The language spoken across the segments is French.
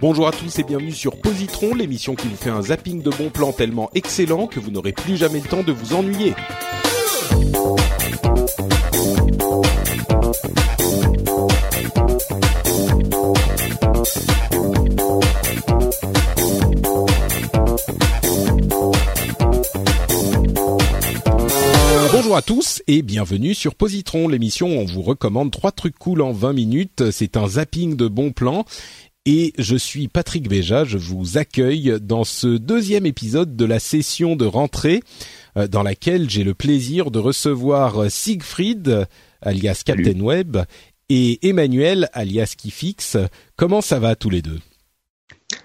Bonjour à tous et bienvenue sur Positron, l'émission qui vous fait un zapping de bons plans tellement excellent que vous n'aurez plus jamais le temps de vous ennuyer. Bonjour à tous et bienvenue sur Positron, l'émission où on vous recommande trois trucs cool en 20 minutes. C'est un zapping de bons plans et je suis Patrick Béja. Je vous accueille dans ce deuxième épisode de la session de rentrée euh, dans laquelle j'ai le plaisir de recevoir Siegfried alias Captain Web et Emmanuel alias Kifix. Comment ça va tous les deux?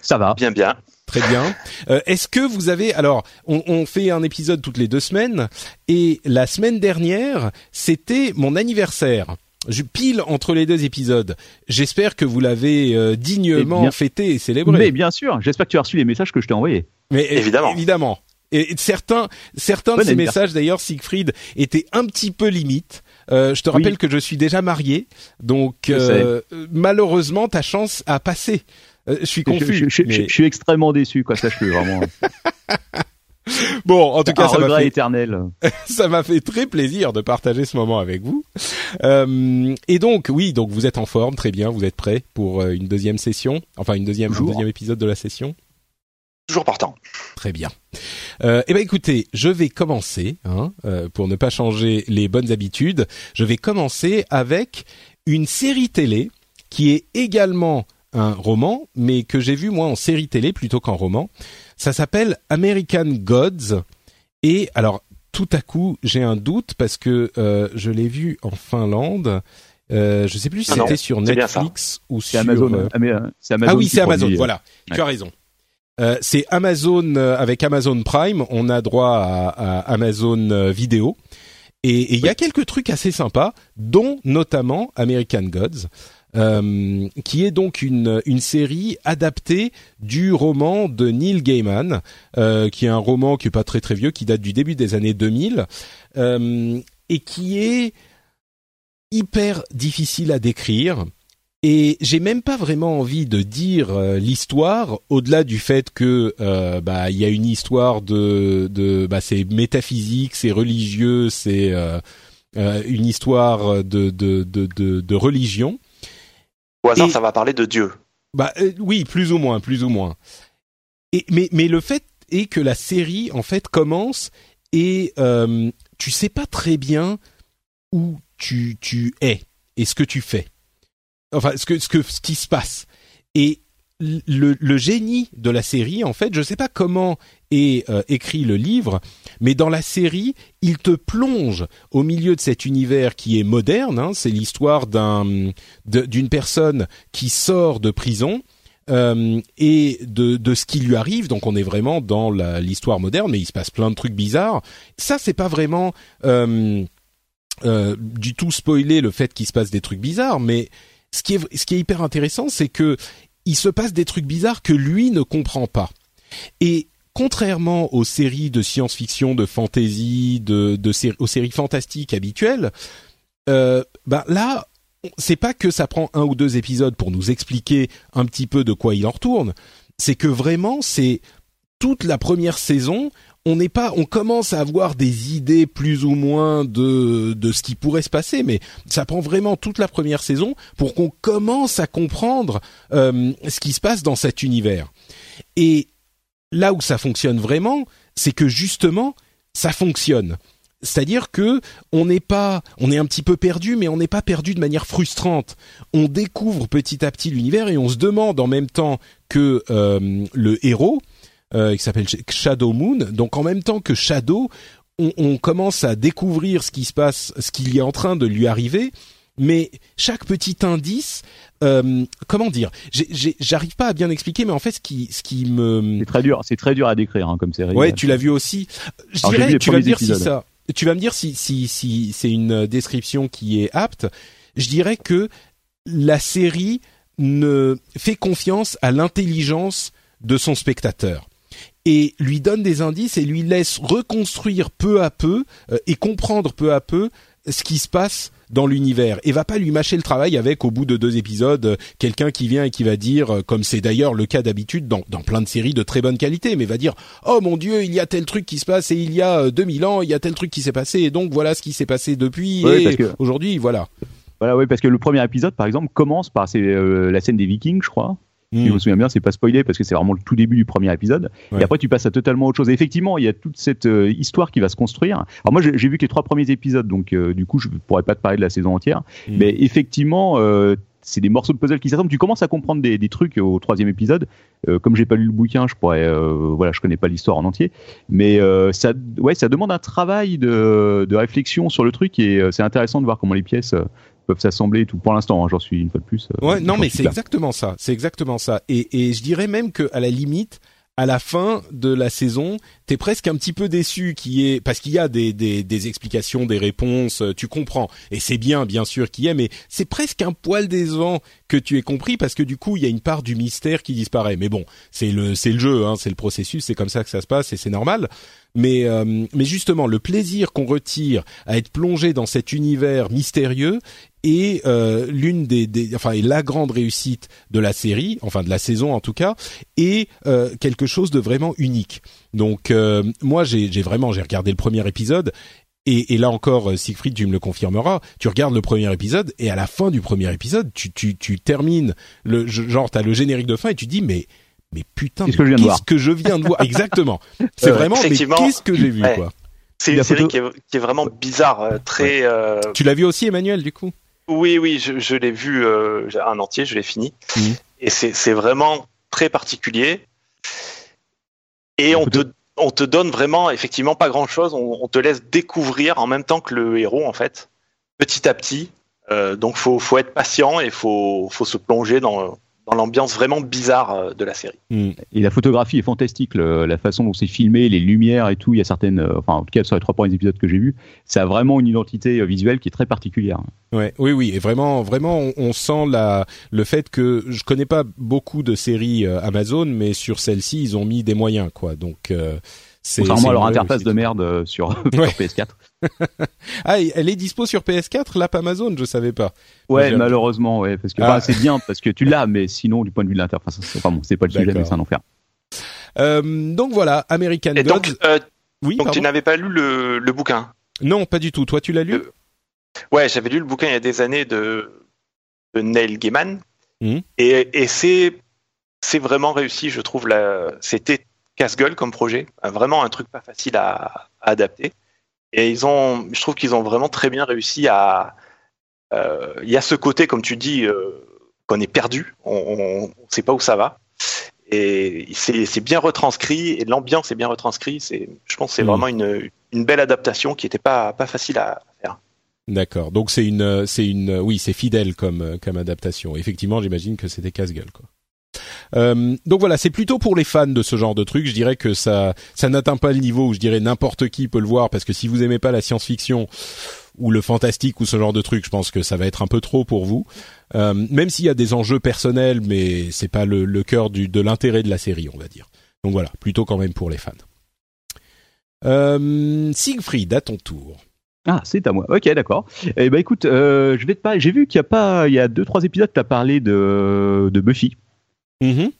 Ça va. Bien, bien. Très bien. Euh, Est-ce que vous avez alors on, on, fait un épisode toutes les deux semaines et la semaine dernière c'était mon anniversaire. Je pile entre les deux épisodes. J'espère que vous l'avez euh, dignement bien, fêté et célébré. Mais bien sûr. J'espère que tu as reçu les messages que je t'ai envoyés. Mais évidemment. Évidemment. Et certains certains Bon de ces messages d'ailleurs Siegfried étaient un petit peu limite. Euh, je te rappelle Oui. que je suis déjà marié, donc euh, malheureusement ta chance a passé. Euh, je suis confus. je- je- mais- je- je suis extrêmement déçu, quoi. Sache-le vraiment. Bon, en tout cas, Un ça m'a fait éternel. ça m'a fait très plaisir de partager ce moment avec vous. Euh, et donc, oui, donc vous êtes en forme, très bien, vous êtes prêts pour euh, une deuxième session, enfin une deuxième, un deuxième épisode de la session? Toujours partant. Très bien. Euh, eh ben écoutez, je vais commencer, hein, euh, pour ne pas changer les bonnes habitudes. Je vais commencer avec une série télé qui est également un roman, mais que j'ai vu moi en série télé plutôt qu'en roman. Ça s'appelle American Gods. Et alors, tout à coup, j'ai un doute parce que euh, je l'ai vu en Finlande. Euh, je sais plus si non, c'était sur. Netflix ou sur. Amazon. euh, Ah, mais, euh, Amazon. ah oui, qui c'est Amazon. produit, euh, Voilà, tu ouais. as raison. Euh, c'est Amazon euh, avec Amazon Prime. On a droit à, à Amazon euh, Vidéo. Et et il y a quelques trucs assez sympas, dont notamment American Gods, euh, qui est donc une, une série adaptée du roman de Neil Gaiman, euh, qui est un roman qui est pas très très vieux, qui date du début des années 2000, euh, et qui est hyper difficile à décrire. Et j'ai même pas vraiment envie de dire euh, l'histoire, au-delà du fait que euh, bah il y a une histoire de de bah c'est métaphysique, c'est religieux, c'est euh, une histoire de de de, de religion. Au hasard, Et- ça va parler de Dieu. Bah euh, oui, plus ou moins, plus ou moins. Et mais mais le fait est que la série en fait commence et euh, tu sais pas très bien où tu tu es et ce que tu fais. Enfin ce que ce que ce qui se passe. Et le, le génie de la série, en fait, je sais pas comment euh, écrit le livre, mais dans la série, il te plonge au milieu de cet univers qui est moderne. hein, c'est l'histoire d'un d'une personne qui sort de prison euh, et de, de ce qui lui arrive. Donc on est vraiment dans l'histoire moderne, mais il se passe plein de trucs bizarres. Ça, c'est pas vraiment euh, du tout spoiler le fait qu'il se passe des trucs bizarres, mais ce qui est, ce qui est hyper intéressant, c'est que il se passe des trucs bizarres que lui ne comprend pas. Et contrairement aux séries de science-fiction, de fantasy, de, de aux séries fantastiques habituelles, euh, bah là, c'est pas que ça prend un ou deux épisodes pour nous expliquer un petit peu de quoi il en retourne. C'est que vraiment, c'est toute la première saison, on n'est pas, on commence à avoir des idées plus ou moins de de ce qui pourrait se passer, mais ça prend vraiment toute la première saison pour qu'on commence à comprendre euh, ce qui se passe dans cet univers. Et là où ça fonctionne vraiment, c'est que justement, ça fonctionne. C'est-à-dire que on n'est pas, on est un petit peu perdu, mais on n'est pas perdu de manière frustrante. On découvre petit à petit l'univers et on se demande en même temps que euh, le héros, euh, qui s'appelle Shadow Moon, donc en même temps que Shadow, on, on commence à découvrir ce qui se passe, ce qu'il est en train de lui arriver. Mais chaque petit indice, euh, comment dire, j'arrive pas à bien expliquer, mais en fait, ce qui, ce qui me, C'est très dur, c'est très dur à décrire hein, comme série. Ouais, tu l'as vu aussi. Je Alors, dirais, vu tu vas me dire si ça, tu vas me dire si si si c'est une description qui est apte. Je dirais que la série ne fait confiance à l'intelligence de son spectateur et lui donne des indices et lui laisse reconstruire peu à peu euh, et comprendre peu à peu ce qui se passe dans l'univers et va pas lui mâcher le travail avec au bout de deux épisodes euh, quelqu'un qui vient et qui va dire euh, comme c'est d'ailleurs le cas d'habitude dans, dans plein de séries de très bonne qualité mais va dire oh mon dieu il y a tel truc qui se passe et il y a euh, 2000 ans il y a tel truc qui s'est passé et donc voilà ce qui s'est passé depuis et que- aujourd'hui voilà Voilà, oui, parce que le premier épisode, par exemple, commence par c'est euh, la scène des Vikings, je crois. Si je Mm. me souviens bien, c'est pas spoilé parce que c'est vraiment le tout début du premier épisode. Ouais. Et après, tu passes à totalement autre chose. Et effectivement, il y a toute cette euh, histoire qui va se construire. Alors moi, j'ai vu que les trois premiers épisodes, donc euh, du coup, je pourrais pas te parler de la saison entière. Mm. Mais effectivement, euh, c'est des morceaux de puzzle qui s'assemblent. Tu commences à comprendre des, des trucs au troisième épisode. Euh, comme j'ai pas lu le bouquin, je pourrais, euh, voilà, je connais pas l'histoire en entier. Mais euh, ça, ouais, ça demande un travail de, de réflexion sur le truc et euh, c'est intéressant de voir comment les pièces peuvent s'assembler et tout. Pour l'instant, hein, j'en suis une fois de plus. Ouais, non, mais c'est exactement ça. C'est exactement ça. Et, et je dirais même que à la limite, à la fin de la saison, t'es presque un petit peu déçu qui est parce qu'il y a des, des, des explications, des réponses, euh, tu comprends. Et c'est bien, bien sûr qu'il y ait, mais c'est presque un poil décevant que tu aies compris parce que du coup, il y a une part du mystère qui disparaît. Mais bon, c'est le c'est le jeu, hein, c'est le processus, c'est comme ça que ça se passe et c'est normal. Mais euh, mais justement, le plaisir qu'on retire à être plongé dans cet univers mystérieux est euh, l'une des, des enfin est la grande réussite de la série, enfin de la saison en tout cas, et euh, quelque chose de vraiment unique. Donc euh, moi j'ai j'ai vraiment j'ai regardé le premier épisode et, et là encore euh, Siegfried tu me le confirmeras, tu regardes le premier épisode et à la fin du premier épisode tu tu tu termines le genre t'as le générique de fin et tu dis mais mais putain Qu'est-ce que je viens de voir que je viens de voir? Exactement. C'est Ouais, vraiment qu'est-ce que j'ai vu Ouais. quoi? C'est une série photo- qui est, qui est vraiment bizarre, euh, très. euh, Tu l'as vu aussi Emmanuel du coup? Oui, oui, je, je l'ai vu euh, un entier, je l'ai fini. Mhm. Et c'est c'est vraiment très particulier. Et on te, on te donne vraiment, effectivement, pas grand-chose. On, on te laisse découvrir en même temps que le héros, en fait, petit à petit. Euh, donc, faut, faut être patient et faut, faut se plonger dans, dans l'ambiance vraiment bizarre euh, de la série. Hmm. Et la photographie est fantastique, le- la façon dont c'est filmé, les lumières et tout. Il y a certaines, euh, enfin en tout cas sur les trois premiers épisodes que j'ai vus, ça a vraiment une identité euh, visuelle qui est très particulière. Ouais, oui, oui, et vraiment, vraiment, on, on sent la le fait que je connais pas beaucoup de séries euh, Amazon, mais sur celle-ci, ils ont mis des moyens, quoi. Donc, euh, Contrairement c'est à leur interface de merde euh, sur, Ouais. sur PS4. Ah, elle est dispo sur PS4, l'app Amazon, je savais pas. Ouais, malheureusement, ouais, parce que Ah. enfin, c'est bien parce que tu l'as, mais sinon du point de vue de l'interface, c'est enfin bon, c'est pas le sujet, D'accord. mais c'est un enfer. Euh, donc voilà, American Et Gods. donc, euh, oui, donc tu n'avais pas lu le, le bouquin? Non, pas du tout. Toi, tu l'as lu? Euh, Ouais, j'avais lu le bouquin il y a des années de, de Neil Gaiman. Mhm. Et, et c'est, c'est vraiment réussi, je trouve. La, c'était casse-gueule comme projet. Euh, Vraiment un truc pas facile à, à adapter. Et ils ont, je trouve qu'ils ont vraiment très bien réussi à. euh, Il y a ce côté, comme tu dis, euh, qu'on est perdu. On ne sait pas où ça va. Et c'est, bien retranscrit. Et l'ambiance est bien retranscrite. C'est, je pense que c'est Mhm. vraiment une, une belle adaptation qui n'était pas, pas facile à faire. D'accord. Donc c'est une, c'est une, oui, c'est fidèle comme comme adaptation. Effectivement, j'imagine que c'était casse-gueule, quoi. Euh, donc voilà, c'est plutôt pour les fans de ce genre de truc. Je dirais que ça, ça n'atteint pas le niveau où je dirais n'importe qui peut le voir parce que si vous aimez pas la science-fiction ou le fantastique ou ce genre de truc, je pense que ça va être un peu trop pour vous. Euh, même s'il y a des enjeux personnels, mais c'est pas le, cœur de l'intérêt de la série, on va dire. Donc voilà, plutôt quand même pour les fans. Euh, Siegfried, à ton tour. Ah, c'est à moi. Ok, d'accord. Eh ben écoute, je vais parler. J'ai vu qu'il y a pas, il y a deux trois épisodes, parlé de Buffy. Mhm.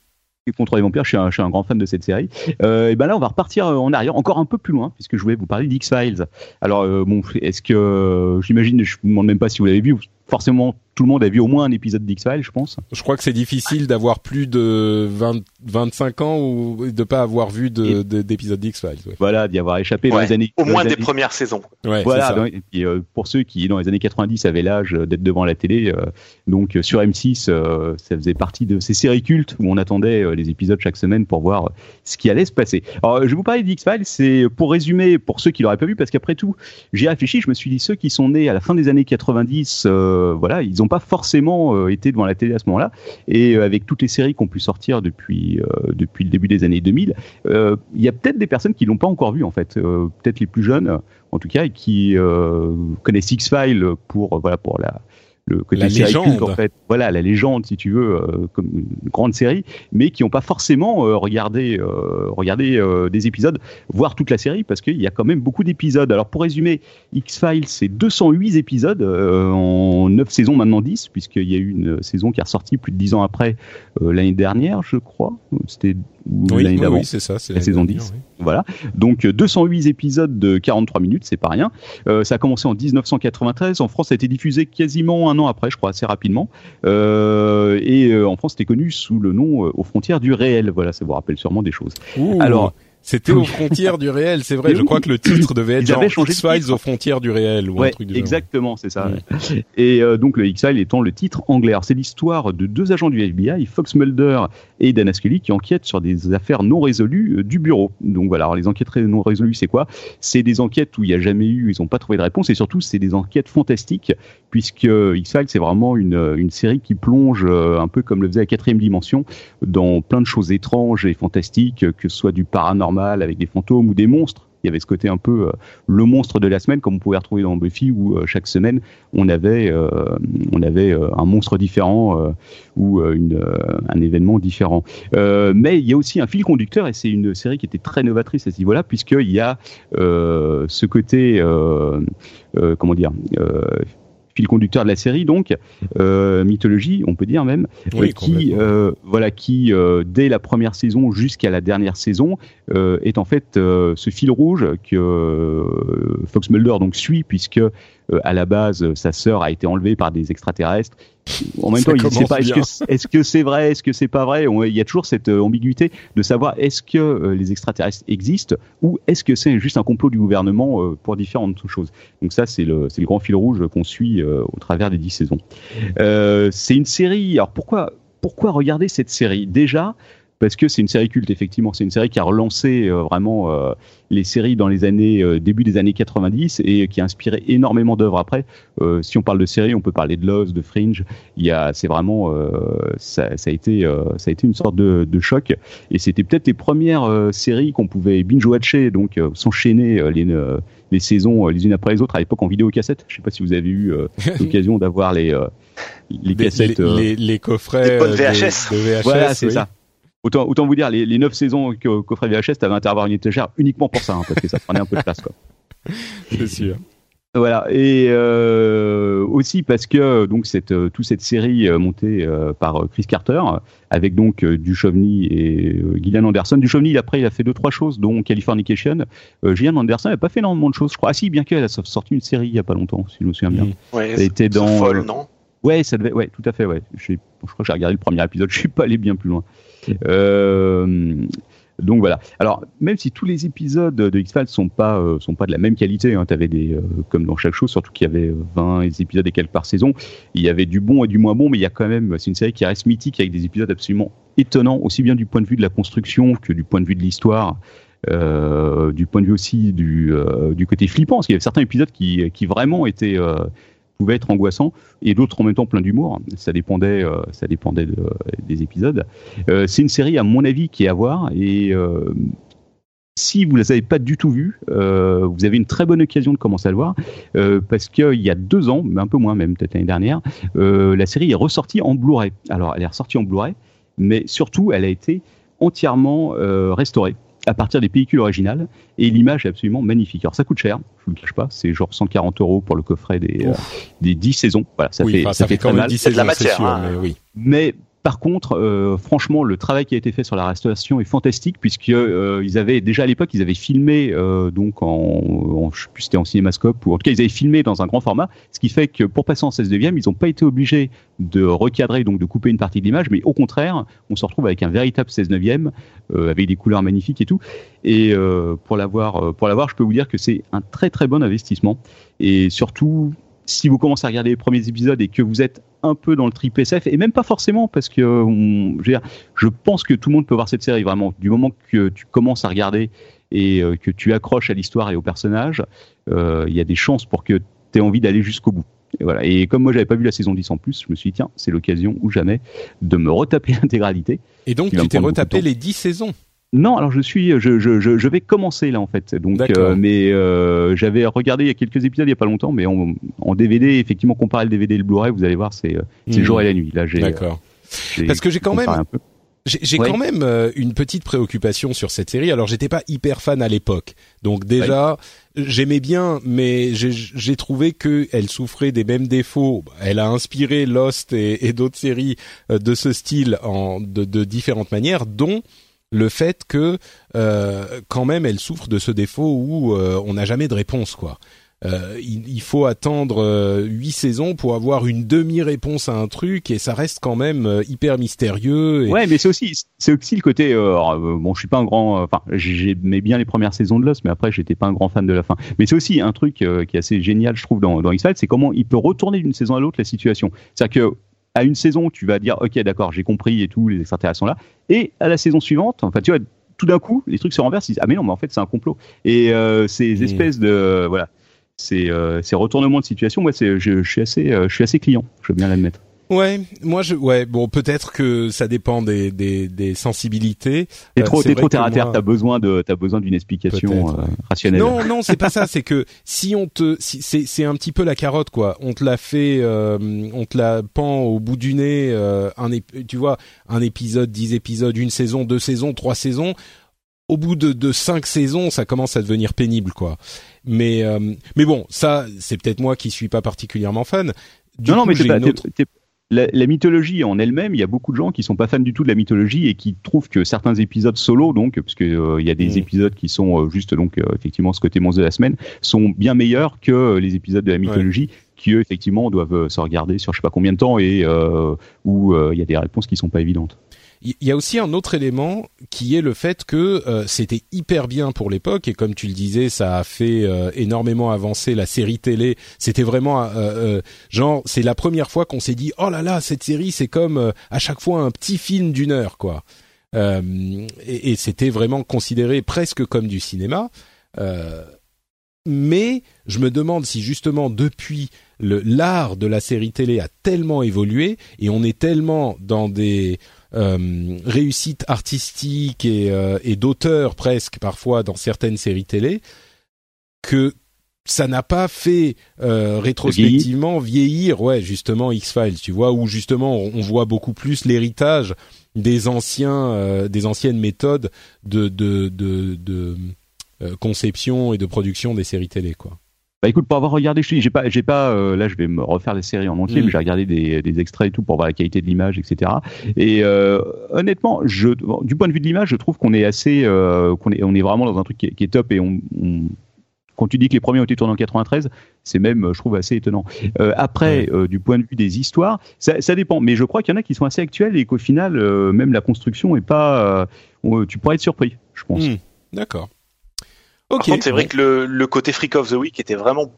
contre les vampires, je suis, un, un grand fan de cette série. Euh, et ben là, on va repartir en arrière, encore un peu plus loin, puisque je voulais vous parler d'X Files. Alors, euh, bon, est-ce que j'imagine, je vous demande même pas si vous l'avez vu, forcément tout le monde a vu au moins un épisode d'X-Files, je pense. Je crois que c'est difficile d'avoir plus de 20, 25 ans ou de pas avoir vu d'épisodes de, d'X-Files. Ouais. Voilà, d'y avoir échappé dans les années. Au moins des premières saisons. Ouais, voilà. et puis, euh, pour ceux qui dans les années 90 avaient l'âge d'être devant la télé, euh, donc sur M6, euh, ça faisait partie de ces séries cultes où on attendait les épisodes chaque semaine pour voir ce qui allait se passer. Alors, je vais vous parler d'X-Files, c'est pour résumer pour ceux qui l'auraient pas vu, parce qu'après tout, j'ai réfléchi, je me suis dit ceux qui sont nés à la fin des années 90, voilà, ils n'ont pas forcément euh, été devant la télé à ce moment-là. Et euh, avec toutes les séries qu'on pu sortir depuis euh, depuis le début des années 2000, il y a peut-être des personnes qui l'ont pas encore vu en fait, peut-être les plus jeunes en tout cas, et qui connaissent X-Files pour voilà pour la le côté la légende. en fait. Voilà, la légende, si tu veux, euh, comme une grande série, mais qui n'ont pas forcément euh, regardé, euh, regardé des épisodes, voire toute la série, parce qu'il y a quand même beaucoup d'épisodes. Alors pour résumer, X-Files, c'est 208 épisodes en 9 saisons, maintenant 10, puisqu'il y a eu une saison qui est ressortie plus de 10 ans après, l'année dernière, je crois. C'était oui, l'année d'avant. Oui, c'est ça, c'est la saison 10. Voilà. Donc 208 épisodes de 43 minutes, c'est pas rien. Euh, ça a commencé en 1993. En France, ça a été diffusé quasiment un an après, je crois, assez rapidement. Euh, et euh, en France, c'était connu sous le nom euh, Aux frontières du réel. Voilà, ça vous rappelle sûrement des choses. Ouh. Alors. C'était aux frontières du réel, c'est vrai. Je crois que le titre devait être genre X-Files aux frontières du réel ou ouais, un truc du Exactement, c'est ça. Et euh, donc le X-Files étant le titre anglais. C'est l'histoire de deux agents du FBI, Fox Mulder et Dana Scully, qui enquêtent sur des affaires non résolues euh, du bureau. Donc voilà, alors les enquêtes non résolues, c'est quoi? C'est des enquêtes où il n'y a jamais eu, ils n'ont pas trouvé de réponse, et surtout c'est des enquêtes fantastiques, puisque X-Files c'est vraiment une, une série qui plonge euh, un peu comme le faisait la quatrième dimension dans plein de choses étranges et fantastiques, que ce soit du paranormal avec des fantômes ou des monstres. Il y avait ce côté un peu euh, le monstre de la semaine, comme on pouvait retrouver dans Buffy, où euh, chaque semaine on avait, euh, on avait un monstre différent ou une, un événement différent. mais il y a aussi un fil conducteur, et c'est une série qui était très novatrice à ce niveau-là, puisqu'il y a ce côté, comment dire, fil conducteur de la série, donc euh, mythologie, on peut dire même, oui, qui euh, voilà, qui euh, dès la première saison jusqu'à la dernière saison est en fait ce fil rouge que Fox Mulder donc suit puisque à la base sa sœur a été enlevée par des extraterrestres en même temps, il ne sait pas est-ce que c'est vrai, est-ce que c'est pas vrai? il y a toujours cette euh, ambiguïté de savoir est-ce que euh, les extraterrestres existent ou est-ce que c'est juste un complot du gouvernement euh, pour différentes choses. Donc ça, c'est le, le grand fil rouge qu'on suit au travers des dix saisons. c'est une série. Alors pourquoi, pourquoi regarder cette série? Déjà, parce que c'est une série culte effectivement. C'est une série qui a relancé euh, vraiment euh, les séries dans les années euh, début des années 90 et qui a inspiré énormément d'œuvres. Après si on parle de séries on peut parler de Lost de Fringe. Il y a c'est vraiment ça, ça, a été ça a été une sorte de, de choc. Et c'était peut-être les premières séries qu'on pouvait binge watcher donc s'enchaîner les les saisons les unes après les autres à l'époque en vidéo cassette je sais pas si vous avez eu l'occasion d'avoir les les cassettes les, les, coffrets de VHS. De, VHS voilà c'est ça Autant, autant vous dire, les, les 9 saisons qu'offrait VHS, t'avais intérêt à avoir une étagère uniquement pour ça, hein, parce que ça prenait un peu de place, quoi. C'est sûr. Voilà et euh, aussi parce que donc cette euh, toute cette série euh, montée euh, par Chris Carter avec donc Duchovny et Gillian Anderson. Duchovny après il a fait deux trois choses dont Californication. Gillian Anderson n'a pas fait énormément de choses je crois. Ah si bien qu'elle a sorti une série il y a pas longtemps si je me souviens bien. Ouais, elle était dans folle, non? Ouais ça devait ouais tout à fait ouais. Je, crois que j'ai regardé le premier épisode je suis pas allé bien plus loin. Euh, donc voilà. Alors même si tous les épisodes de X-Files sont euh, sont pas de la même qualité, hein, avais des euh, comme dans chaque chose, surtout qu'il y avait 20 épisodes et quelques par saison, il y avait du bon et du moins bon, mais il y a quand même c'est une série qui reste mythique avec des épisodes absolument étonnants, aussi bien du point de vue de la construction que du point de vue de l'histoire. du point de vue aussi du, du côté flippant, parce qu'il y avait certains épisodes qui, qui vraiment étaient, pouvait être angoissant et d'autres en même temps plein d'humour. Ça dépendait, euh, ça dépendait des épisodes. Euh, c'est une série à mon avis qui est à voir et euh, si vous ne les avez pas du tout vues, vous avez une très bonne occasion de commencer à le voir parce qu'il y a deux ans, mais un peu moins même, peut-être l'année dernière, la série est ressortie en Blu-ray. Alors elle est ressortie en Blu-ray, mais surtout elle a été entièrement restaurée à partir des pellicules originales et l'image est absolument magnifique. Alors ça coûte cher, je vous le cache pas, c'est genre 140 euros pour le coffret des, euh, des 10 saisons. Voilà, ça fait, ça, fait, quand même 10 saisons, la matière, sûr, hein. mais oui. Mais par contre, euh, franchement, le travail qui a été fait sur la restauration est fantastique puisque euh, ils avaient déjà à l'époque ils avaient filmé euh, donc en, en je sais plus c'était en cinémascope ou en tout cas ils avaient filmé dans un grand format, ce qui fait que pour passer en 16 neuvième, ils n'ont pas été obligés de recadrer donc de couper une partie de l'image, mais au contraire, on se retrouve avec un véritable 16 neuvième euh, avec des couleurs magnifiques et tout. Et pour l'avoir pour l'avoir, je peux vous dire que c'est un très très bon investissement et surtout si vous commencez à regarder les premiers épisodes et que vous êtes un peu dans le trip SF, et même pas forcément, parce que on, je, veux dire, je pense que tout le monde peut voir cette série vraiment. Du moment que tu commences à regarder et euh, que tu accroches à l'histoire et au personnage, euh, il y a des chances pour que tu aies envie d'aller jusqu'au bout. Et, voilà. et comme moi j'avais pas vu la saison 10 en plus, je me suis dit tiens, c'est l'occasion ou jamais de me retaper l'intégralité. Et donc tu t'es retapé les 10 saisons. Non, alors je suis, je, je, je, je vais commencer là en fait. Donc, D'accord. euh, mais euh, j'avais regardé il y a quelques épisodes il y a pas longtemps, mais en, en DVD, effectivement, comparer le DVD et le Blu-ray, vous allez voir, c'est euh, c'est Hmm. le jour et la nuit. Là, j'ai. D'accord. j'ai Parce que j'ai quand même. J'ai Ouais. quand même euh, une petite préoccupation sur cette série. Alors j'étais pas hyper fan à l'époque, donc déjà j'aimais bien, mais j'ai- trouvé que elle souffrait des mêmes défauts. Elle a inspiré Lost et, et d'autres séries euh, de ce style en de, de différentes manières, dont le fait que euh, quand même elle souffre de ce défaut où euh, on n'a jamais de réponse quoi. Euh, il, faut attendre huit saisons pour avoir une demi-réponse à un truc et ça reste quand même hyper mystérieux. Et... Ouais, mais c'est aussi, c'est aussi le côté. bon, je suis pas un grand. Enfin, j'aimais bien les premières saisons de Lost, mais après, j'étais pas un grand fan de la fin. Mais c'est aussi un truc qui est assez génial, je trouve, dans, dans c'est comment il peut retourner d'une saison à l'autre la situation. C'est-à-dire que à une saison, tu vas dire, ok, d'accord, j'ai compris et tout, les extraterrestres sont là, et à la saison suivante, enfin, tu vois. Tout d'un coup, les trucs se renversent. Ils disent, ah mais non, mais en fait, c'est un complot. Et euh, ces espèces de voilà, ces, euh, ces retournements de situation, moi, je suis assez, euh, je suis assez client. Je veux bien l'admettre. Ouais, moi je ouais bon peut-être que ça dépend des des, des sensibilités. T'es Euh, trop, c'est t'es trop terre à terre. moi- T'as besoin de, t'as besoin d'une explication euh, rationnelle. Non non c'est pas ça c'est que si on te si, c'est c'est un petit peu la carotte quoi on te la fait euh, on te la pend au bout du nez euh, un tu vois un épisode dix épisodes une saison deux saisons trois saisons au bout de, de cinq saisons, ça commence à devenir pénible, quoi. Mais euh, mais bon, ça, c'est peut-être moi qui suis pas particulièrement fan. Du non, non, coup, mais t'es pas- autre- la, la mythologie en elle-même, il y a beaucoup de gens qui sont pas fans du tout de la mythologie et qui trouvent que certains épisodes solo, donc parce que euh, il y a des Mm. épisodes qui sont euh, juste donc euh, effectivement ce côté monstre de la semaine, sont bien meilleurs que les épisodes de la mythologie qui eux effectivement doivent se regarder sur je sais pas combien de temps et où il y a des réponses qui sont pas évidentes. Il y a aussi un autre élément qui est le fait que euh, c'était hyper bien pour l'époque et comme tu le disais, ça a fait euh, énormément avancer la série télé. C'était vraiment euh, euh, genre c'est la première fois qu'on s'est dit oh là là cette série c'est comme euh, à chaque fois un petit film d'une heure quoi. Euh, et et c'était vraiment considéré presque comme du cinéma. Mais je me demande si justement depuis l'art de la série télé a tellement évolué et on est tellement dans des euh, réussites artistiques et, euh, et d'auteurs presque parfois dans certaines séries télé que ça n'a pas fait euh, rétrospectivement vieillir ouais justement X-Files tu vois où justement on, on voit beaucoup plus l'héritage des anciens euh, des anciennes méthodes de de de, de euh, conception et de production des séries télé quoi Bah écoute, pour avoir regardé, je j'ai pas, j'ai pas, euh, là je vais me refaire les séries en entier, Mm. mais j'ai regardé des, des extraits et tout pour voir la qualité de l'image, etc. Et euh, honnêtement, je, du point de vue de l'image, je trouve qu'on est assez, euh, qu'on est, on est vraiment dans un truc qui est, qui est top et on, on- quand tu dis que les premiers ont été tournés en 93, c'est même, je trouve, assez étonnant. Euh, après, euh, du point de vue des histoires, ça, ça dépend. Mais je crois qu'il y en a qui sont assez actuels et qu'au final, euh, même la construction est pas. tu pourrais être surpris, je pense. Hmm, d'accord Par contre, c'est vrai que le, le côté Freak of the Week était vraiment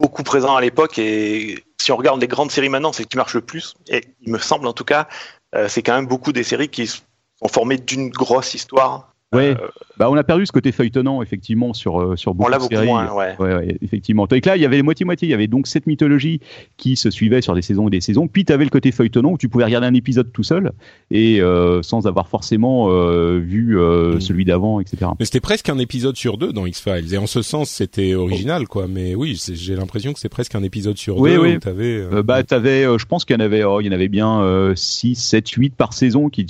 beaucoup présent à l'époque et si on regarde les grandes séries maintenant, c'est ce qui marche le plus. Et il me semble en tout cas, euh, c'est quand même beaucoup des séries qui sont formées d'une grosse histoire. Ouais. Euh, Bah, on a perdu ce côté feuilletonnant effectivement sur euh, sur beaucoup on l'a de beaucoup séries. moins, ouais. Ouais, ouais, effectivement. Que là, il y avait moitié-moitié. Il y avait donc cette mythologie qui se suivait sur des saisons et des saisons. Puis tu avais le côté feuilletonnant où tu pouvais regarder un épisode tout seul et euh, sans avoir forcément euh, vu euh, Mm. celui d'avant, etc. Mais c'était presque un épisode sur deux dans X-Files. Et en ce sens, c'était original, quoi. Mais oui, j'ai l'impression que c'est presque un épisode sur Oui, deux oui. où t'avais. euh, Euh, bah, t'avais, euh, je pense qu'il y en avait, oh, il y en avait bien euh, 6, 7, 8 par saison qui,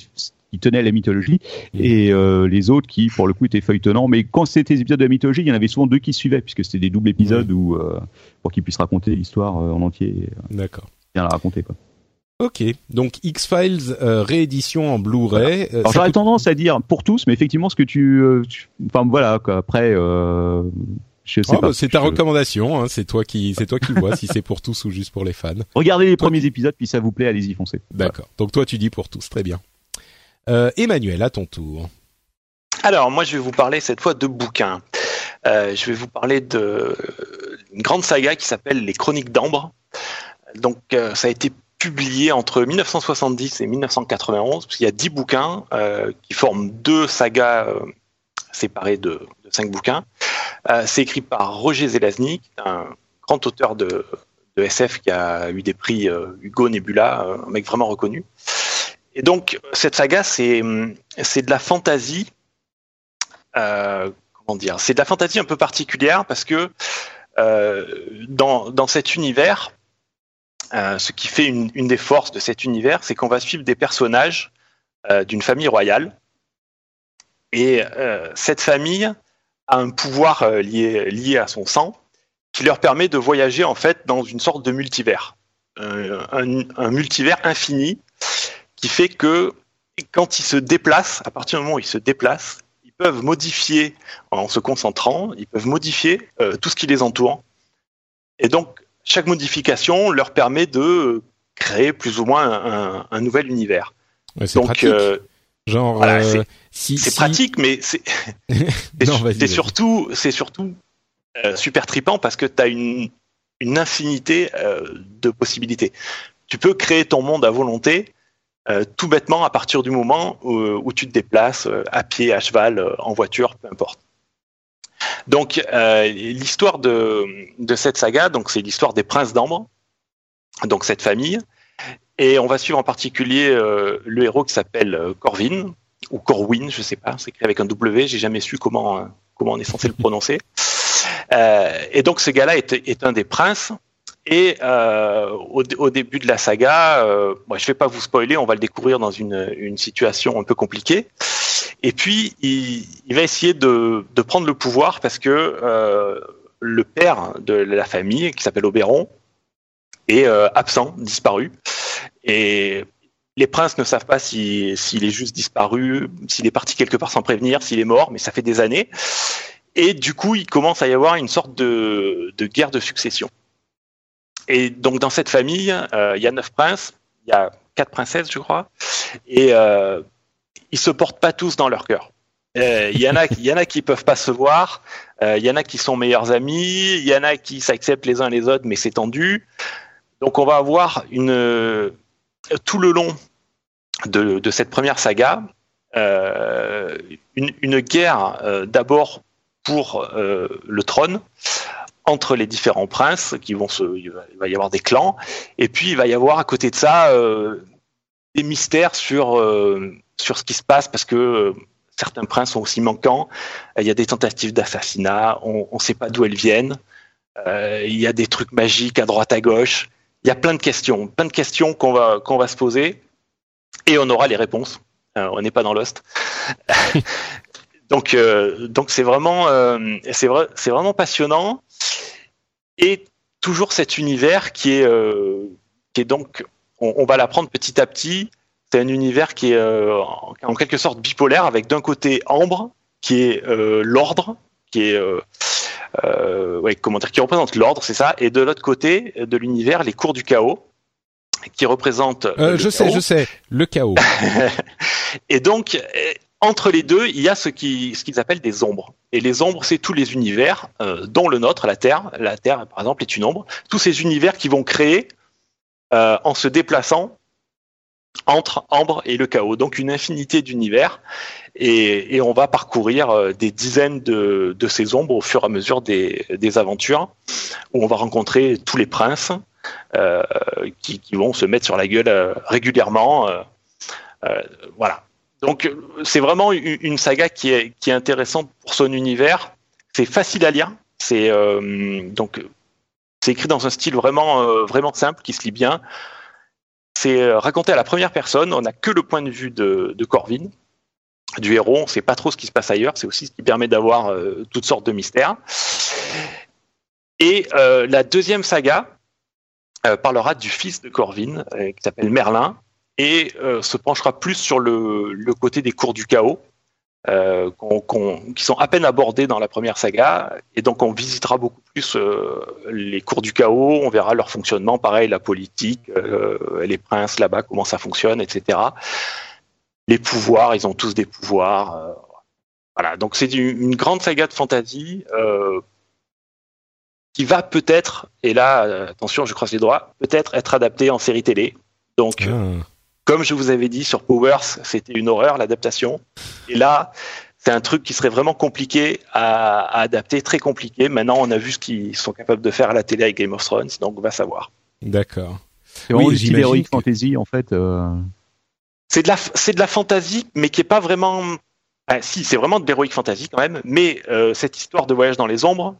qui tenaient à la mythologie Mm. et euh, les autres qui, pour le coup, étaient feuilletonnants. Mais quand c'était des épisodes de la mythologie, il y en avait souvent deux qui suivaient puisque c'était des doubles épisodes où, euh, pour qu'ils puissent raconter l'histoire euh, en entier D'accord. bien la raconter. Quoi. Ok, donc X-Files euh, réédition en Blu-ray. Euh, J'aurais tendance à dire pour tous, mais effectivement, ce que tu, euh, enfin voilà, quoi, après, euh, je sais oh, pas. bah, c'est ta recommandation, hein, c'est toi qui, c'est toi qui vois si c'est pour tous ou juste pour les fans. Regardez les premiers épisodes, puis ça vous plaît, allez-y foncez. D'accord. Donc toi, tu dis pour tous, très bien. Emmanuel, à ton tour. Alors moi, je vais vous parler cette fois de bouquins. je vais vous parler de une grande saga qui s'appelle Les Chroniques d'Ambre. Donc ça a été publié entre 1970 et 1991, parce qu'il y a dix bouquins euh, qui forment deux sagas euh, séparées de, de, cinq bouquins. Euh, c'est écrit par Roger Zelazny, un grand auteur de, de, SF qui a eu des prix Hugo Nebula, un mec vraiment reconnu. Et donc, cette saga, c'est, c'est de la fantaisie. comment dire C'est de la fantaisie un peu particulière parce que dans, dans cet univers, euh, ce qui fait une, des forces de cet univers, c'est qu'on va suivre des personnages euh, d'une famille royale. Et euh, cette famille a un pouvoir euh, lié, lié, à son sang qui leur permet de voyager en fait dans une sorte de multivers, un, multivers infini qui fait que quand ils se déplacent, à partir du moment où ils se déplacent, ils peuvent modifier en se concentrant, ils peuvent modifier tout ce qui les entoure. Et donc chaque modification leur permet de créer plus ou moins un, un nouvel univers. Ouais, c'est pratique. Euh, Genre, voilà, euh, c'est si, pratique, mais c'est surtout, c'est surtout euh, super tripant parce que tu as une, une infinité euh, de possibilités. Tu peux créer ton monde à volonté, euh, tout bêtement à partir du moment où, tu te déplaces à pied, à cheval, en voiture, peu importe. Donc euh, l'histoire de, cette saga, donc c'est l'histoire des princes d'Ambre, donc cette famille, et on va suivre en particulier euh, le héros qui s'appelle euh, Corvin ou Corwin, je sais pas, c'est écrit avec un W, j'ai jamais su comment euh, comment on est censé le prononcer. Euh, et donc ce gars-là est, un des princes. Et euh, au, au, début de la saga, euh, je vais pas vous spoiler, on va le découvrir dans une, une situation un peu compliquée. Et puis, il, il va essayer de, de, prendre le pouvoir parce que euh, le père de la famille, qui s'appelle Oberon, est euh, absent, disparu. Et les princes ne savent pas s'il si, est juste disparu, s'il est parti quelque part sans prévenir, s'il est mort, mais ça fait des années. Et du coup, il commence à y avoir une sorte de, de guerre de succession. Et donc, dans cette famille, euh, il y a neuf princes, il y a quatre princesses, je crois, et euh, ils se portent pas tous dans leur cœur. Euh, il y en a, il y en a qui peuvent pas se voir. Il y en a qui sont meilleurs amis. Il y en a qui s'acceptent les uns les autres, mais c'est tendu. Donc on va avoir une tout le long de, cette première saga une, guerre d'abord pour le trône entre les différents princes qui vont se, il va y avoir des clans, et puis il va y avoir à côté de ça des mystères sur sur ce qui se passe parce que euh, certains princes sont aussi manquants. Il y a des tentatives d'assassinat, on ne sait pas d'où elles viennent. Euh, il y a des trucs magiques à droite à gauche. Il y a plein de questions, plein de questions qu'on va qu'on va se poser et on aura les réponses. Euh, on n'est pas dans Lost. donc euh, donc c'est vraiment euh, c'est vrai c'est vraiment passionnant et toujours cet univers qui est euh, qui est donc on, on va l'apprendre petit à petit c'est un univers qui est en, quelque sorte bipolaire, avec d'un côté Ambre, qui est l'ordre, qui est ouais, comment dire, qui représente l'ordre, c'est ça, et de l'autre côté de l'univers, les cours du chaos, qui représentent. Euh, je sais, je sais, le chaos. et donc, entre les deux, il y a ce qui, ce qu'ils appellent des ombres. Et les ombres, c'est tous les univers, euh, dont le nôtre, la Terre. La Terre, par exemple, est une ombre. Tous ces univers qui vont créer, euh, en se déplaçant, entre Ambre et le chaos, donc une infinité d'univers, et, on va parcourir euh, des dizaines de, ces ombres au fur et à mesure des, aventures, où on va rencontrer tous les princes qui, vont se mettre sur la gueule régulièrement. Voilà. Donc c'est vraiment une, saga qui est, qui est intéressante pour son univers. C'est facile à lire. C'est donc c'est écrit dans un style vraiment vraiment simple qui se lit bien c'est euh, raconté à la première personne. On n'a que le point de vue de, Corvin, du héros. On ne sait pas trop ce qui se passe ailleurs. C'est aussi ce qui permet d'avoir euh, toutes sortes de mystères. Et euh, la deuxième saga, parlera du fils de Corvin, qui s'appelle Merlin, et se penchera plus sur le, côté des cours du chaos, euh, qui sont à peine abordés dans la première saga. Et donc on visitera beaucoup plus euh, les cours du chaos, on verra leur fonctionnement, pareil, la politique, euh, les princes là-bas, comment ça fonctionne, etc. Les pouvoirs, ils ont tous des pouvoirs. Euh, voilà, donc c'est une, grande saga de fantasy qui va peut-être, et là, attention, je croise les doigts, peut-être être adaptée en série télé. Donc, ah. Comme je vous avais dit sur Powers, c'était une horreur l'adaptation. Et là, c'est un truc qui serait vraiment compliqué à, adapter, très compliqué. Maintenant, on a vu ce qu'ils sont capables de faire à la télé avec Game of Thrones, donc on va savoir. D'accord. C'est vraiment oui, l'heroic fantasy en fait. Euh. C'est de la c'est de la fantasy, mais qui est pas vraiment. si, c'est vraiment de l'heroic fantasy quand même, mais euh, cette histoire de voyage dans les ombres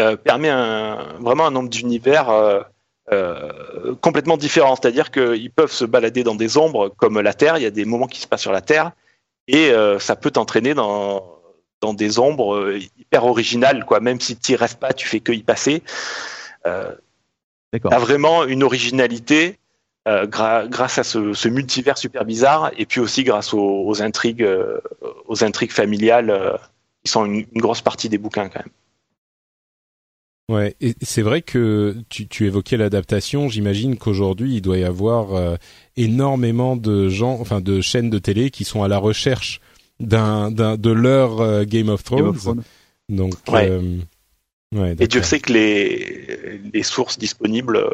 euh, permet un, vraiment un nombre d'univers euh, complètement différents. C'est-à-dire qu'ils peuvent se balader dans des ombres comme la Terre. Il y a des moments qui se passent sur la Terre et euh, ça peut t'entraîner dans, dans des ombres euh, hyper originales. Quoi. Même si tu n'y restes pas, tu fais que y passer. Euh, tu as vraiment une originalité grâce à ce, multivers super bizarre et puis aussi grâce aux, intrigues, aux intrigues familiales qui sont une grosse partie des bouquins quand même. Ouais, et c'est vrai que tu, tu évoquais l'adaptation. J'imagine qu'aujourd'hui, il doit y avoir euh, énormément de gens, enfin de chaînes de télé qui sont à la recherche d'un, d'un de leur euh, Game of Thrones. Donc, ouais. Euh, ouais et Dieu sait que les les sources disponibles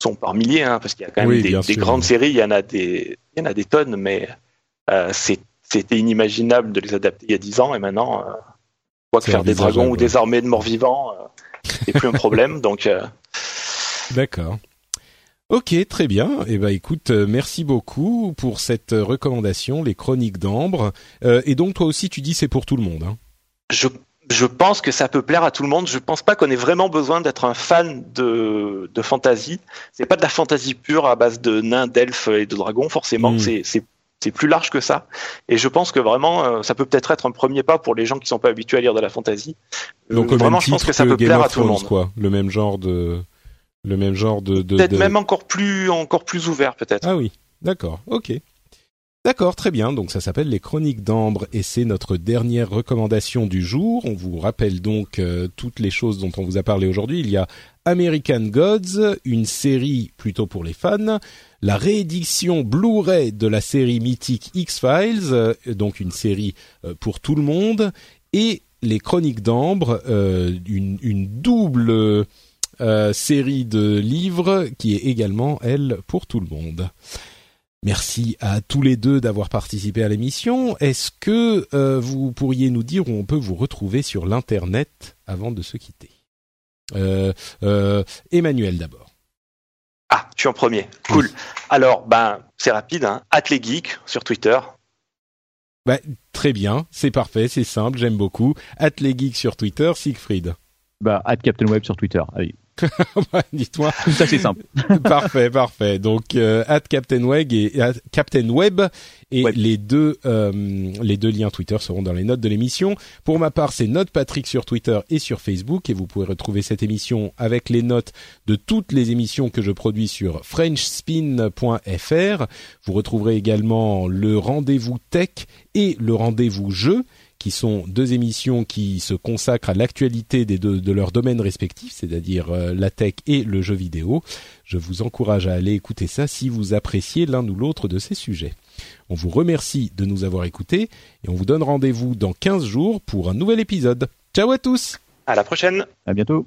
sont par milliers, hein, parce qu'il y a quand même des, des grandes séries. Il y en a des, il y en a des tonnes, mais c'est, c'était inimaginable de les adapter il y a dix ans, et maintenant que faire des dragons ou des armées de morts vivants, euh, plus un problème. Donc. Euh. D'accord. Ok, très bien. Eh ben, écoute, euh, merci beaucoup pour cette recommandation, les Chroniques d'Ambre. et donc, toi aussi, tu dis c'est pour tout le monde. Hein. Je, je pense que ça peut plaire à tout le monde. Je pense pas qu'on ait vraiment besoin d'être un fan de, de fantasy. C'est pas de la fantasy pure à base de nains, d'elfes et de dragons, forcément. Hmm. C'est, c'est plus large que ça. Et je pense que vraiment, euh, ça peut peut-être être un premier pas pour les gens qui sont pas habitués à lire de la fantasy. Euh, Donc vraiment, je pense que ça peut plaire à tout le monde. Quoi. Le même genre de, le même genre de. de peut-être même encore plus, encore plus ouvert, peut-être. Ah oui, d'accord, ok. D'accord, très bien. Donc ça s'appelle les Chroniques d'Ambre et c'est notre dernière recommandation du jour. On vous rappelle donc euh, toutes les choses dont on vous a parlé aujourd'hui. Il y a American Gods, une série plutôt pour les fans, la réédition Blu-ray de la série mythique X-Files, euh, donc une série euh, pour tout le monde, et les Chroniques d'Ambre, une, une, double série de livres qui est également, elle, pour tout le monde. Merci à tous les deux d'avoir participé à l'émission. Est-ce que euh, vous pourriez nous dire où on peut vous retrouver sur l'internet avant de se quitter? Euh, euh, Emmanuel d'abord. Ah, tu es en premier. Cool. Alors, ben, c'est rapide. Hein. Geek sur Twitter. Bah, très bien, c'est parfait, c'est simple, j'aime beaucoup. Geek sur Twitter, Siegfried. Bah, Captain Web sur Twitter. Allez. Dis-toi. Ça c'est simple. parfait, parfait. Donc euh, Captain Web et Captain Web et les deux euh, les deux liens Twitter seront dans les notes de l'émission. Pour ma part, c'est Note Patrick sur Twitter et sur Facebook et vous pouvez retrouver cette émission avec les notes de toutes les émissions que je produis sur frenchspin.fr. Vous retrouverez également le rendez-vous tech et le rendez-vous jeu qui sont deux émissions qui se consacrent à l'actualité de leurs domaines respectifs, c'est-à-dire euh, la tech et le jeu vidéo. Je vous encourage à aller écouter ça si vous appréciez l'un ou l'autre de ces sujets. On vous remercie de nous avoir écoutés et on vous donne rendez-vous dans 15 jours pour un nouvel épisode. Ciao à tous à la prochaine. À bientôt.